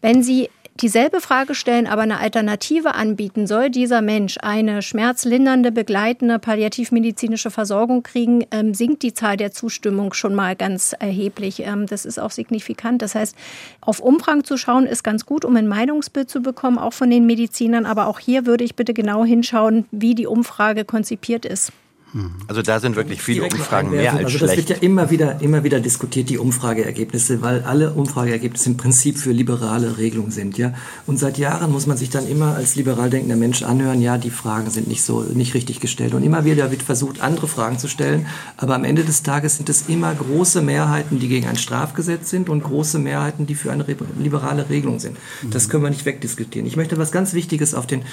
Wenn Sie dieselbe Frage stellen, aber eine Alternative anbieten, soll dieser Mensch eine schmerzlindernde, begleitende palliativmedizinische Versorgung kriegen, ähm, sinkt die Zahl der Zustimmung schon mal ganz erheblich. Ähm, das ist auch signifikant. Das heißt, auf Umfang zu schauen ist ganz gut, um ein Meinungsbild zu bekommen, auch von den Medizinern. Aber auch hier würde ich bitte genau hinschauen, wie die Umfrage konzipiert ist. Mhm. Also da sind wirklich viele Umfragen mehr als also das schlecht. wird ja immer wieder, immer wieder diskutiert, die Umfrageergebnisse, weil alle Umfrageergebnisse im Prinzip für liberale Regelungen sind. Ja? Und seit Jahren muss man sich dann immer als liberal denkender Mensch anhören, ja, die Fragen sind nicht so, nicht richtig gestellt. Und immer wieder wird versucht, andere Fragen zu stellen. Aber am Ende des Tages sind es immer große Mehrheiten, die gegen ein Strafgesetz sind und große Mehrheiten, die für eine liberale Regelung sind. Das können wir nicht wegdiskutieren. Ich möchte was ganz Wichtiges auf den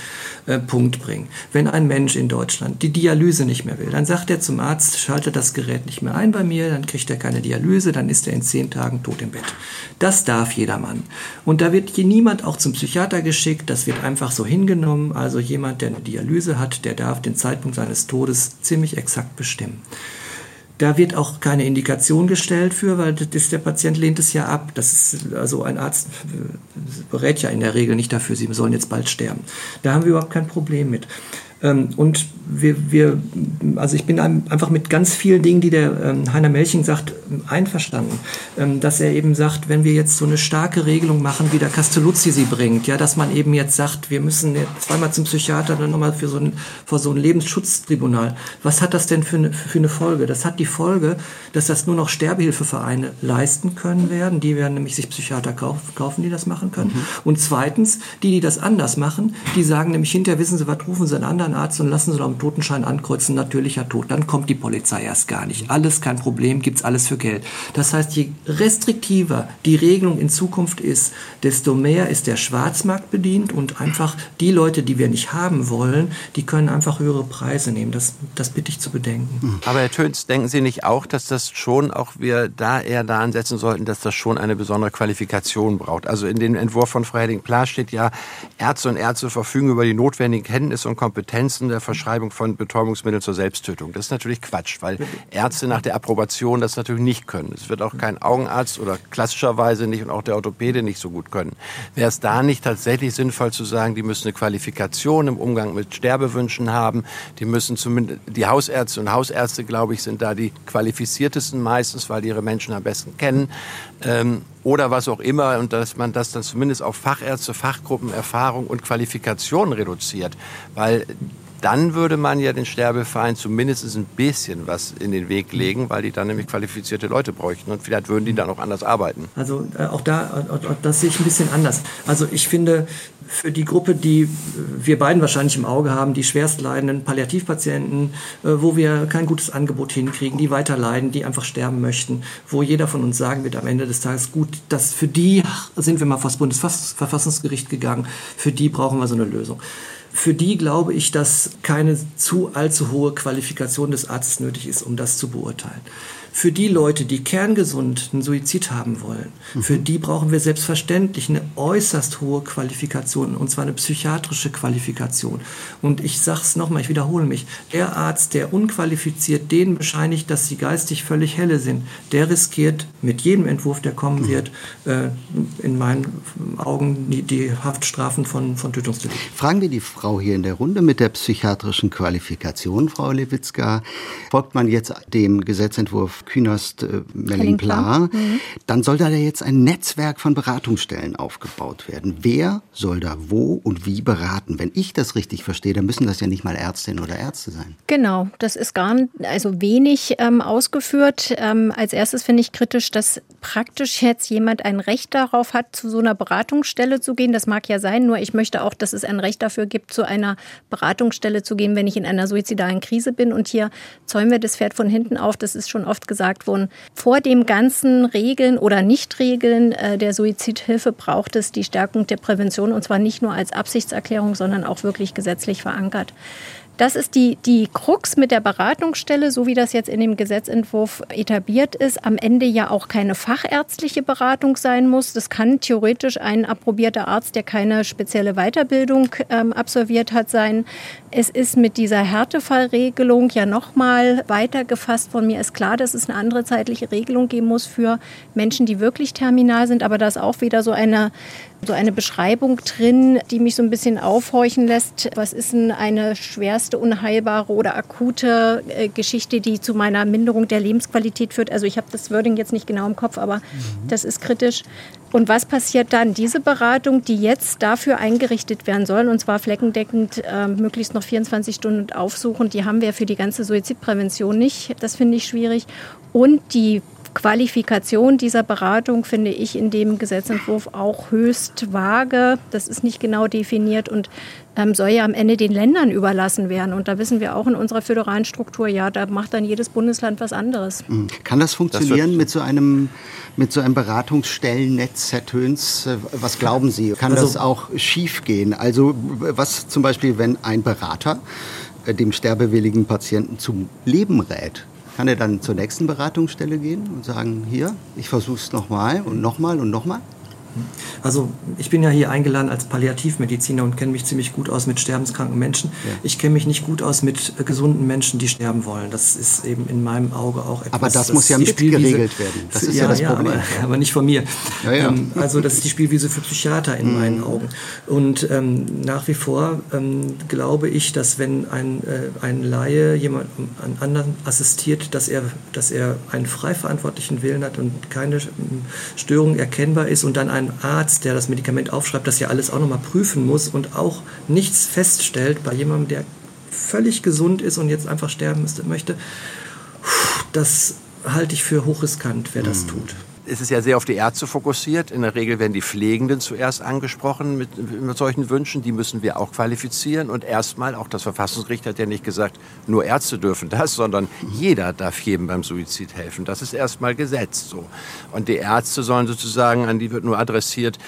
äh, Punkt bringen. Wenn ein Mensch in Deutschland die Dialyse nicht mehr will, dann sagt er zum Arzt, schalte das Gerät nicht mehr ein bei mir, dann kriegt er keine Dialyse, dann ist er in zehn Tagen tot im Bett. Das darf jedermann. Und da wird hier niemand auch zum Psychiater geschickt, das wird einfach so hingenommen. Also jemand, der eine Dialyse hat, der darf den Zeitpunkt seines Todes ziemlich exakt bestimmen. Da wird auch keine Indikation gestellt für, weil das, der Patient lehnt es ja ab. Das ist, also ein Arzt äh, berät ja in der Regel nicht dafür, sie sollen jetzt bald sterben. Da haben wir überhaupt kein Problem mit. Ähm, und wir, wir, also ich bin einfach mit ganz vielen Dingen, die der ähm, Heiner Melching sagt, einverstanden. Ähm, dass er eben sagt, wenn wir jetzt so eine starke Regelung machen, wie der Castelluzzi sie bringt, ja, dass man eben jetzt sagt, wir müssen zweimal zum Psychiater, dann nochmal für so ein, vor so ein Lebensschutztribunal. Was hat das denn für eine, für eine Folge? Das hat die Folge, dass das nur noch Sterbehilfevereine leisten können werden. Die werden nämlich sich Psychiater kaufen, die das machen können. Mhm. Und zweitens, die, die das anders machen, die sagen nämlich hinterher, wissen Sie was, rufen Sie einen anderen Arzt und lassen Sie doch am Totenschein ankreuzen, natürlicher Tod. Dann kommt die Polizei erst gar nicht. Alles kein Problem, gibt's alles für Geld. Das heißt, je restriktiver die Regelung in Zukunft ist, desto mehr ist der Schwarzmarkt bedient und einfach die Leute, die wir nicht haben wollen, die können einfach höhere Preise nehmen. Das, das bitte ich zu bedenken. Hm. Aber Herr Töns, denken Sie nicht auch, dass das schon auch wir da eher da ansetzen sollten, dass das schon eine besondere Qualifikation braucht? Also in dem Entwurf von Frau Hedding-Pla steht ja, Ärzte und Ärzte verfügen über die notwendigen Kenntnisse und Kompetenzen Grenzen der Verschreibung von Betäubungsmitteln zur Selbsttötung. Das ist natürlich Quatsch, weil Ärzte nach der Approbation das natürlich nicht können. Es wird auch kein Augenarzt oder klassischerweise nicht und auch der Orthopäde nicht so gut können. Wäre es da nicht tatsächlich sinnvoll zu sagen, die müssen eine Qualifikation im Umgang mit Sterbewünschen haben, die müssen zumindest, die Hausärzte und Hausärzte, glaube ich, sind da die qualifiziertesten meistens, weil die ihre Menschen am besten kennen. Ähm, oder was auch immer und dass man das dann zumindest auf Fachärzte, Fachgruppen, Erfahrung und Qualifikation reduziert. Weil dann würde man ja den Sterbeverein zumindest ein bisschen was in den Weg legen, weil die dann nämlich qualifizierte Leute bräuchten und vielleicht würden die dann auch anders arbeiten. Also äh, auch da, auch, auch das sehe ich ein bisschen anders. Also ich finde, für die Gruppe, die wir beiden wahrscheinlich im Auge haben, die schwerst leidenden Palliativpatienten, äh, wo wir kein gutes Angebot hinkriegen, die weiter leiden, die einfach sterben möchten, wo jeder von uns sagen wird am Ende des Tages, gut, dass für die sind wir mal vor das Bundesverfassungsgericht gegangen, für die brauchen wir so eine Lösung. Für die glaube ich, dass keine zu allzu hohe Qualifikation des Arztes nötig ist, um das zu beurteilen. Für die Leute, die kerngesund einen Suizid haben wollen, mhm. für die brauchen wir selbstverständlich eine äußerst hohe Qualifikation, und zwar eine psychiatrische Qualifikation. Und ich sage es nochmal, ich wiederhole mich, der Arzt, der unqualifiziert denen bescheinigt, dass sie geistig völlig helle sind, der riskiert mit jedem Entwurf, der kommen mhm. wird, äh, in meinen Augen die, die Haftstrafen von, von Tötungsdelikten. Fragen wir die Frau hier in der Runde mit der psychiatrischen Qualifikation, Frau Lewitzka. Folgt man jetzt dem Gesetzentwurf Künast äh, Melling-Pla, mhm. dann soll da jetzt ein Netzwerk von Beratungsstellen aufgebaut werden. Wer soll da wo und wie beraten? Wenn ich das richtig verstehe, dann müssen das ja nicht mal Ärztinnen oder Ärzte sein. Genau, das ist gar nicht, also wenig ähm, ausgeführt. Ähm, als erstes finde ich kritisch, dass praktisch jetzt jemand ein Recht darauf hat, zu so einer Beratungsstelle zu gehen. Das mag ja sein, nur ich möchte auch, dass es ein Recht dafür gibt, zu einer Beratungsstelle zu gehen, wenn ich in einer suizidalen Krise bin. Und hier zäumen wir das Pferd von hinten auf. Das ist schon oft gesagt worden, vor dem ganzen Regeln oder Nichtregeln äh, der Suizidhilfe braucht es die Stärkung der Prävention und zwar nicht nur als Absichtserklärung, sondern auch wirklich gesetzlich verankert. Das ist die, die Krux mit der Beratungsstelle, so wie das jetzt in dem Gesetzentwurf etabliert ist, am Ende ja auch keine fachärztliche Beratung sein muss. Das kann theoretisch ein approbierter Arzt, der keine spezielle Weiterbildung ähm, absolviert hat, sein. Es ist mit dieser Härtefallregelung ja nochmal weiter gefasst. Von mir ist klar, dass es eine andere zeitliche Regelung geben muss für Menschen, die wirklich terminal sind. Aber da ist auch wieder so eine, so eine Beschreibung drin, die mich so ein bisschen aufhorchen lässt. Was ist denn eine schwerste, unheilbare oder akute äh, Geschichte, die zu meiner Minderung der Lebensqualität führt? Also ich habe das Wording jetzt nicht genau im Kopf, aber mhm. das ist kritisch. Und was passiert dann? Diese Beratung, die jetzt dafür eingerichtet werden soll, und zwar fleckendeckend äh, möglichst noch 24 Stunden aufsuchen, die haben wir für die ganze Suizidprävention nicht. Das finde ich schwierig. Und die Qualifikation dieser Beratung finde ich in dem Gesetzentwurf auch höchst vage. Das ist nicht genau definiert und ähm, soll ja am Ende den Ländern überlassen werden. Und da wissen wir auch in unserer föderalen Struktur, ja, da macht dann jedes Bundesland was anderes. Mhm. Kann das funktionieren das mit so einem mit so einem Beratungsstellennetz, Herr Töns? Äh, was glauben Sie? Kann also, das auch schief gehen? Also was zum Beispiel, wenn ein Berater äh, dem sterbewilligen Patienten zum Leben rät? Kann er dann zur nächsten Beratungsstelle gehen und sagen, hier, ich versuche es nochmal und nochmal und nochmal? Also ich bin ja hier eingeladen als Palliativmediziner und kenne mich ziemlich gut aus mit sterbenskranken Menschen. Ja. Ich kenne mich nicht gut aus mit äh, gesunden Menschen, die sterben wollen. Das ist eben in meinem Auge auch etwas. Aber das, muss ja mit geregelt werden. Das ist ja, ja das Problem. Aber, aber, nicht von mir. Ähm, also das ist die Spielwiese für Psychiater in mhm. meinen Augen. Und ähm, nach wie vor ähm, glaube ich, dass wenn ein, äh, ein Laie jemand einen anderen assistiert, dass er, dass er einen frei verantwortlichen Willen hat und keine ähm, Störung erkennbar ist und dann ein ein Arzt, der das Medikament aufschreibt, das ja alles auch nochmal prüfen muss und auch nichts feststellt bei jemandem, der völlig gesund ist und jetzt einfach sterben möchte, das halte ich für hochriskant, wer das mhm. Es ist ja sehr auf die Ärzte fokussiert. In der Regel werden die Pflegenden zuerst angesprochen mit, mit, solchen Wünschen. Die müssen wir auch qualifizieren. Und erstmal, auch das Verfassungsgericht hat ja nicht gesagt, nur Ärzte dürfen das, sondern jeder darf jedem beim Suizid helfen. Das ist erstmal gesetzt so. Und die Ärzte sollen sozusagen, an die wird nur adressiert,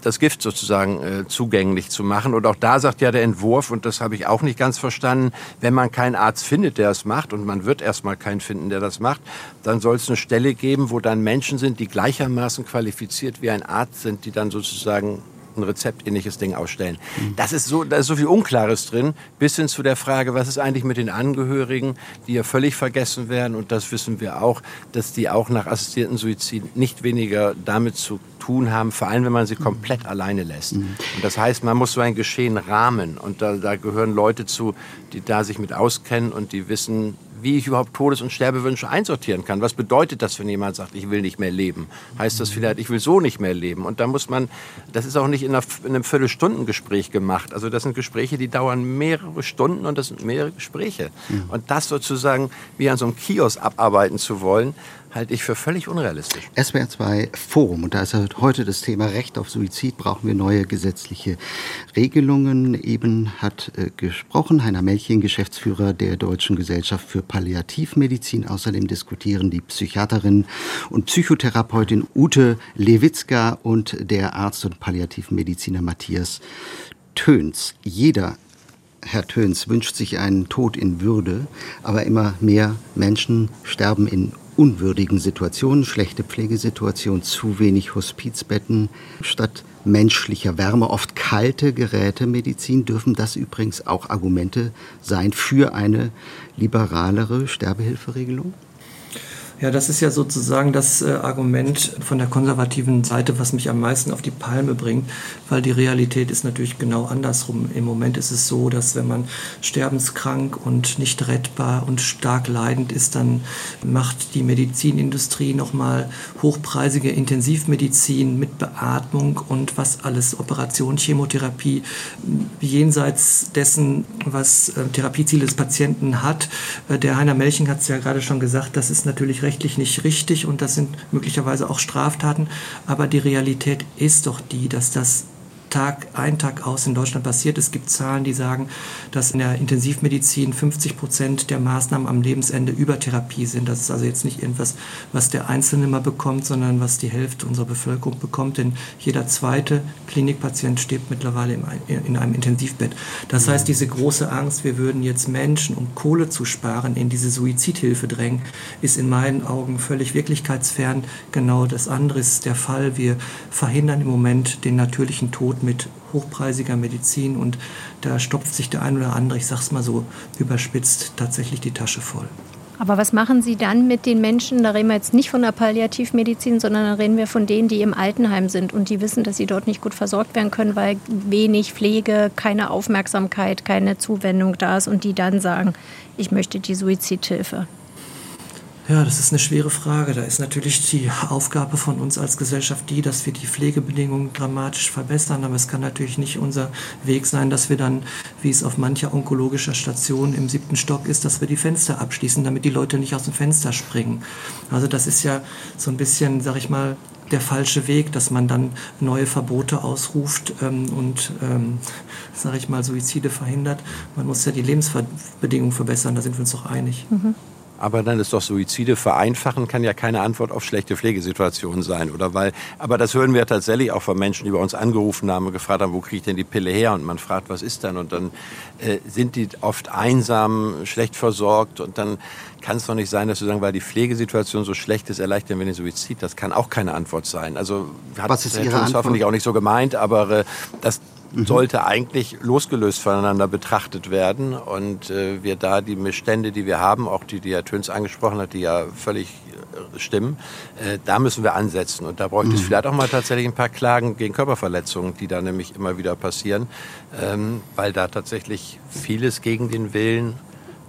das Gift sozusagen äh, zugänglich zu machen. Und auch da sagt ja der Entwurf, und das habe ich auch nicht ganz verstanden, wenn man keinen Arzt findet, der es macht, und man wird erstmal keinen finden, der das macht, dann soll es eine Stelle geben, wo dann Menschen sind, die gleichermaßen qualifiziert wie ein Arzt sind, die dann sozusagen ein rezeptähnliches Ding ausstellen. Das ist so, da ist so viel Unklares drin, bis hin zu der Frage, was ist eigentlich mit den Angehörigen, die ja völlig vergessen werden. Und das wissen wir auch, dass die auch nach assistierten Suizid nicht weniger damit zu tun haben, vor allem wenn man sie komplett mhm. alleine lässt. Und das heißt, man muss so ein Geschehen rahmen. Und da, da gehören Leute zu, die da sich mit auskennen und die wissen, wie ich überhaupt Todes- und Sterbewünsche einsortieren kann. Was bedeutet das, wenn jemand sagt, ich will nicht mehr leben? Heißt das vielleicht, ich will so nicht mehr leben? Und da muss man, das ist auch nicht in, einer, in einem Viertelstundengespräch gemacht. Also das sind Gespräche, die dauern mehrere Stunden und das sind mehrere Gespräche. Mhm. Und das sozusagen wie an so einem Kiosk abarbeiten zu wollen, halte ich für völlig unrealistisch. SWR 2 Forum, und da ist heute das Thema Recht auf Suizid, brauchen wir neue gesetzliche Regelungen. Eben hat äh, gesprochen Heiner Melching, Geschäftsführer der Deutschen Gesellschaft für Palliativmedizin. Außerdem diskutieren die Psychiaterin und Psychotherapeutin Ute Lewitzka und der Arzt und Palliativmediziner Matthias Töns. Jeder Herr Töns wünscht sich einen Tod in Würde, aber immer mehr Menschen sterben in unwürdigen Situationen, schlechte Pflegesituation, zu wenig Hospizbetten statt menschlicher Wärme, oft kalte Gerätemedizin, dürfen das übrigens auch Argumente sein für eine liberalere Sterbehilferegelung? Ja, das ist ja sozusagen das äh, Argument von der konservativen Seite, was mich am meisten auf die Palme bringt, weil die Realität ist natürlich genau andersrum. Im Moment ist es so, dass wenn man sterbenskrank und nicht rettbar und stark leidend ist, dann macht die Medizinindustrie nochmal hochpreisige Intensivmedizin mit Beatmung und was alles, Operation, Chemotherapie, jenseits dessen, was äh, Therapieziele des Patienten hat. Äh, der Heiner Melching hat es ja gerade schon gesagt, das ist natürlich rechtlich nicht richtig und das sind möglicherweise auch Straftaten. Aber die Realität ist doch die, dass das Tag ein, Tag aus in Deutschland passiert. Es gibt Zahlen, die sagen, dass in der Intensivmedizin 50 Prozent der Maßnahmen am Lebensende über Therapie sind. Das ist also jetzt nicht irgendwas, was der Einzelne mal bekommt, sondern was die Hälfte unserer Bevölkerung bekommt. Denn jeder zweite Klinikpatient stirbt mittlerweile in einem Intensivbett. Das heißt, diese große Angst, wir würden jetzt Menschen, um Kohle zu sparen, in diese Suizidhilfe drängen, ist in meinen Augen völlig wirklichkeitsfern. Genau das andere ist der Fall. Wir verhindern im Moment den natürlichen Tod mit hochpreisiger Medizin und da stopft sich der ein oder andere, ich sag's mal so überspitzt, tatsächlich die Tasche voll. Aber was machen Sie dann mit den Menschen? Da reden wir jetzt nicht von der Palliativmedizin, sondern da reden wir von denen, die im Altenheim sind und die wissen, dass sie dort nicht gut versorgt werden können, weil wenig Pflege, keine Aufmerksamkeit, keine Zuwendung da ist und die dann sagen, ich möchte die Suizidhilfe. Ja, das ist eine schwere Frage. Da ist natürlich die Aufgabe von uns als Gesellschaft die, dass wir die Pflegebedingungen dramatisch verbessern. Aber es kann natürlich nicht unser Weg sein, dass wir dann, wie es auf mancher onkologischer Station im siebten Stock ist, dass wir die Fenster abschließen, damit die Leute nicht aus dem Fenster springen. Also das ist ja so ein bisschen, sag ich mal, der falsche Weg, dass man dann neue Verbote ausruft ähm, und, ähm, sage ich mal, Suizide verhindert. Man muss ja die Lebensbedingungen verbessern, da sind wir uns doch einig. Mhm. Aber dann ist doch Suizide vereinfachen, kann ja keine Antwort auf schlechte Pflegesituationen sein, oder? Weil, aber das hören wir tatsächlich auch von Menschen, die bei uns angerufen haben und gefragt haben, wo kriege ich denn die Pille her? Und man fragt, was ist dann? Und dann äh, sind die oft einsam, schlecht versorgt und dann kann es doch nicht sein, dass sie sagen, weil die Pflegesituation so schlecht ist, erleichtern wir den Suizid. Das kann auch keine Antwort sein. Also hat Was ist Ihre Antwort? hoffentlich auch nicht so gemeint, aber äh, das mhm. sollte eigentlich losgelöst voneinander betrachtet werden und äh, wir da die Missstände, die wir haben, auch die, die Herr Töns angesprochen hat, die ja völlig äh, stimmen, äh, da müssen wir ansetzen. Und da bräuchte mhm. es vielleicht auch mal tatsächlich ein paar Klagen gegen Körperverletzungen, die da nämlich immer wieder passieren, ähm, weil da tatsächlich vieles gegen den Willen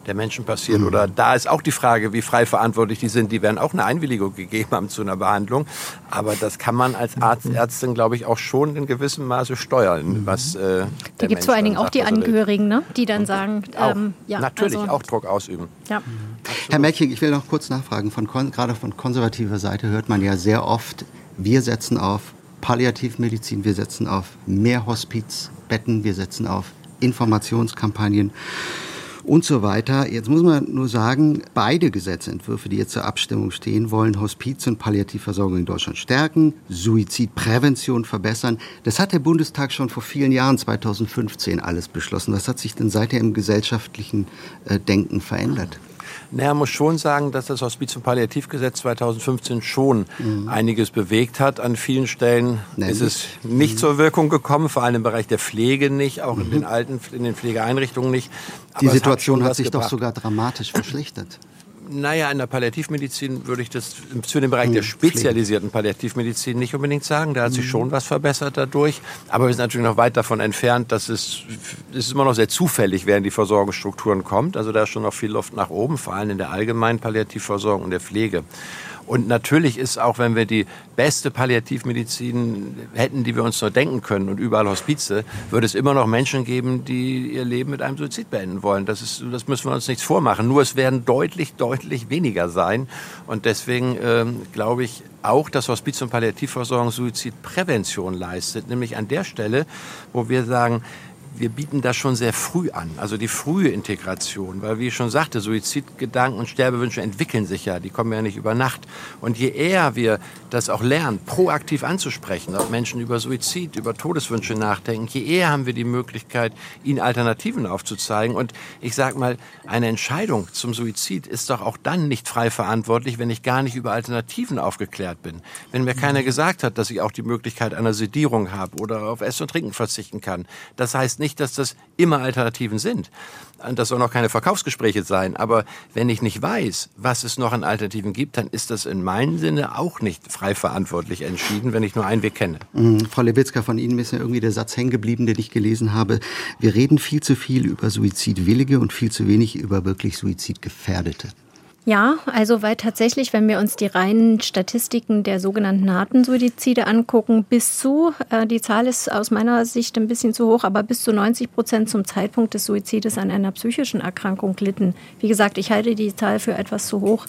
der Menschen passiert. Mhm. Oder da ist auch die Frage, wie frei verantwortlich die sind. Die werden auch eine Einwilligung gegeben haben zu einer Behandlung. Aber das kann man als Arzt, mhm. Ärztin, glaube ich, auch schon in gewissem Maße steuern. Mhm. Was, äh, da gibt es vor allen Dingen auch die Angehörigen, ne? die dann sagen, ähm, ja, natürlich also, auch Druck ausüben. Ja. Herr Mecking, ich will noch kurz nachfragen. Von, gerade von konservativer Seite hört man ja sehr oft, wir setzen auf Palliativmedizin, wir setzen auf mehr Hospizbetten, wir setzen auf Informationskampagnen und so weiter. Jetzt muss man nur sagen, beide Gesetzentwürfe, die jetzt zur Abstimmung stehen, wollen Hospiz- und Palliativversorgung in Deutschland stärken, Suizidprävention verbessern. Das hat der Bundestag schon vor vielen Jahren, 2015, alles beschlossen. Was hat sich denn seither im gesellschaftlichen äh, Denken verändert? Naja, muss schon sagen, dass das Hospiz- und Palliativgesetz 2015 schon mhm. einiges bewegt hat. An vielen Stellen Nämlich? ist es nicht mhm. zur Wirkung gekommen, vor allem im Bereich der Pflege nicht, auch mhm. in den alten, in den Pflegeeinrichtungen nicht. Aber Die Situation hat, hat sich gebracht. doch sogar dramatisch verschlechtert. Naja, in der Palliativmedizin würde ich das für den Bereich der hm, spezialisierten Palliativmedizin nicht unbedingt sagen. Da hat sich hm. schon was verbessert dadurch. Aber wir sind natürlich noch weit davon entfernt, dass es, es ist immer noch sehr zufällig, wer in die Versorgungsstrukturen kommt. Also da ist schon noch viel Luft nach oben, vor allem in der allgemeinen Palliativversorgung und der Pflege. Und natürlich ist auch, wenn wir die beste Palliativmedizin hätten, die wir uns nur denken können und überall Hospize, würde es immer noch Menschen geben, die ihr Leben mit einem Suizid beenden wollen. Das, ist, das müssen wir uns nichts vormachen. Nur es werden deutlich, deutlich weniger sein. Und deswegen ähm, glaube ich, auch, dass Hospiz- und Palliativversorgung Suizidprävention leistet, nämlich an der Stelle, wo wir sagen, wir bieten das schon sehr früh an, also die frühe Integration, weil wie ich schon sagte, Suizidgedanken und Sterbewünsche entwickeln sich ja, die kommen ja nicht über Nacht. Und je eher wir das auch lernen, proaktiv anzusprechen, ob Menschen über Suizid, über Todeswünsche nachdenken, je eher haben wir die Möglichkeit, ihnen Alternativen aufzuzeigen. Und ich sage mal, eine Entscheidung zum Suizid ist doch auch dann nicht frei verantwortlich, wenn ich gar nicht über Alternativen aufgeklärt bin. Wenn mir keiner gesagt hat, dass ich auch die Möglichkeit einer Sedierung habe oder auf Essen und Trinken verzichten kann. Das heißt nicht, dass das immer Alternativen sind. Das soll noch keine Verkaufsgespräche sein. Aber wenn ich nicht weiß, was es noch an Alternativen gibt, dann ist das in meinem Sinne auch nicht frei verantwortlich entschieden, wenn ich nur einen Weg kenne. Mhm. Frau Lewitzka, von Ihnen ist ja irgendwie der Satz hängen geblieben, den ich gelesen habe. Wir reden viel zu viel über Suizidwillige und viel zu wenig über wirklich Suizidgefährdete. Ja, also weil tatsächlich, wenn wir uns die reinen Statistiken der sogenannten harten Suizide angucken, bis zu, äh, die Zahl ist aus meiner Sicht ein bisschen zu hoch, aber bis zu 90 Prozent zum Zeitpunkt des Suizides an einer psychischen Erkrankung litten. Wie gesagt, ich halte die Zahl für etwas zu hoch.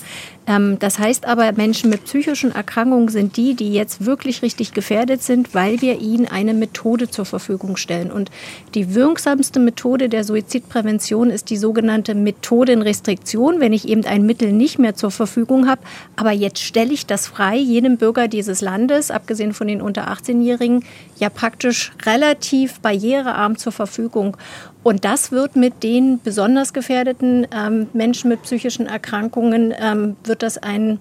Ähm, das heißt aber, Menschen mit psychischen Erkrankungen sind die, die jetzt wirklich richtig gefährdet sind, weil wir ihnen eine Methode zur Verfügung stellen. Und die wirksamste Methode der Suizidprävention ist die sogenannte Methodenrestriktion, wenn ich eben ein Mittel nicht mehr zur Verfügung habe. Aber jetzt stelle ich das frei, jedem Bürger dieses Landes, abgesehen von den unter 18-Jährigen, ja praktisch relativ barrierearm zur Verfügung. Und das wird mit den besonders gefährdeten ähm, Menschen mit psychischen Erkrankungen, ähm, wird das ein,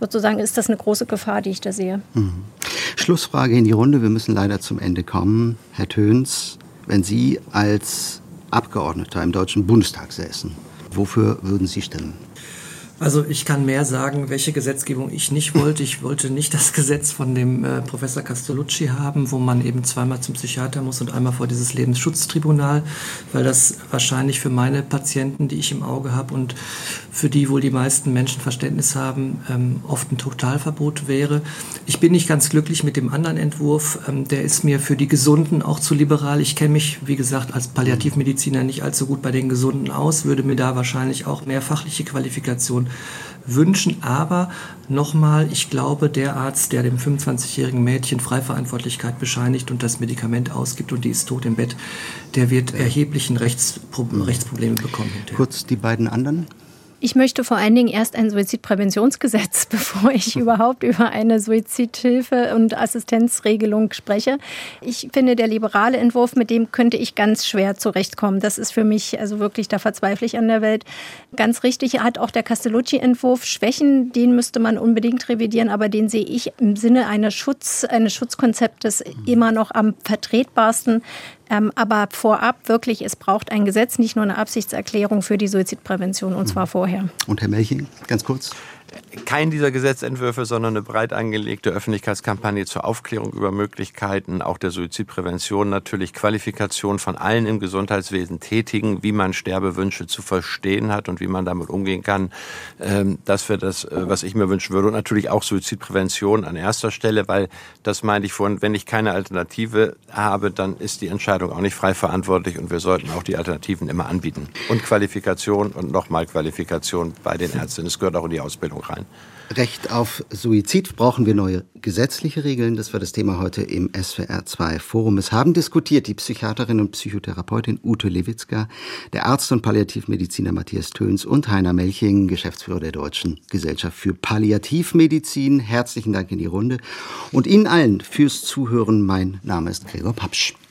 sozusagen, ist das eine große Gefahr, die ich da sehe. Mhm. Schlussfrage in die Runde. Wir müssen leider zum Ende kommen. Herr Töns, wenn Sie als Abgeordneter im Deutschen Bundestag säßen, wofür würden Sie stimmen? Also ich kann mehr sagen, welche Gesetzgebung ich nicht wollte. Ich wollte nicht das Gesetz von dem äh, Professor Castellucci haben, wo man eben zweimal zum Psychiater muss und einmal vor dieses Lebensschutztribunal, weil das wahrscheinlich für meine Patienten, die ich im Auge habe und für die wohl die meisten Menschen Verständnis haben, ähm, oft ein Totalverbot wäre. Ich bin nicht ganz glücklich mit dem anderen Entwurf. Ähm, der ist mir für die Gesunden auch zu liberal. Ich kenne mich, wie gesagt, als Palliativmediziner nicht allzu gut bei den Gesunden aus, würde mir da wahrscheinlich auch mehr fachliche Qualifikation wünschen. Aber nochmal, ich glaube, der Arzt, der dem 25-jährigen Mädchen Freiverantwortlichkeit bescheinigt und das Medikament ausgibt und die ist tot im Bett, der wird erheblichen Rechtspro Rechtsprobleme bekommen. Kurz die beiden anderen. Ich möchte vor allen Dingen erst ein Suizidpräventionsgesetz, bevor ich überhaupt über eine Suizidhilfe und Assistenzregelung spreche. Ich finde, der liberale Entwurf, mit dem könnte ich ganz schwer zurechtkommen. Das ist für mich, also wirklich, da verzweifle ich an der Welt. Ganz richtig hat auch der Castellucci-Entwurf Schwächen, den müsste man unbedingt revidieren, aber den sehe ich im Sinne eines Schutz, eines Schutzkonzeptes immer noch am vertretbarsten. Ähm, aber vorab wirklich, es braucht ein Gesetz, nicht nur eine Absichtserklärung für die Suizidprävention und zwar vorher. Und Herr Melching, ganz kurz kein dieser Gesetzentwürfe, sondern eine breit angelegte Öffentlichkeitskampagne zur Aufklärung über Möglichkeiten, auch der Suizidprävention, natürlich Qualifikation von allen im Gesundheitswesen Tätigen, wie man Sterbewünsche zu verstehen hat und wie man damit umgehen kann. Ähm, das wäre das, äh, was ich mir wünschen würde. Und natürlich auch Suizidprävention an erster Stelle, weil das meine ich vorhin, wenn ich keine Alternative habe, dann ist die Entscheidung auch nicht frei verantwortlich und wir sollten auch die Alternativen immer anbieten. Und Qualifikation und nochmal Qualifikation bei den Ärzten. Das gehört auch in die Ausbildung rein. Recht auf Suizid brauchen wir neue gesetzliche Regeln. Das war das Thema heute im SWR 2 Forum. Es haben diskutiert die Psychiaterin und Psychotherapeutin Ute Lewitzka, der Arzt und Palliativmediziner Matthias Töns und Heiner Melching, Geschäftsführer der Deutschen Gesellschaft für Palliativmedizin. Herzlichen Dank in die Runde und Ihnen allen fürs Zuhören. Mein Name ist Gregor Papsch.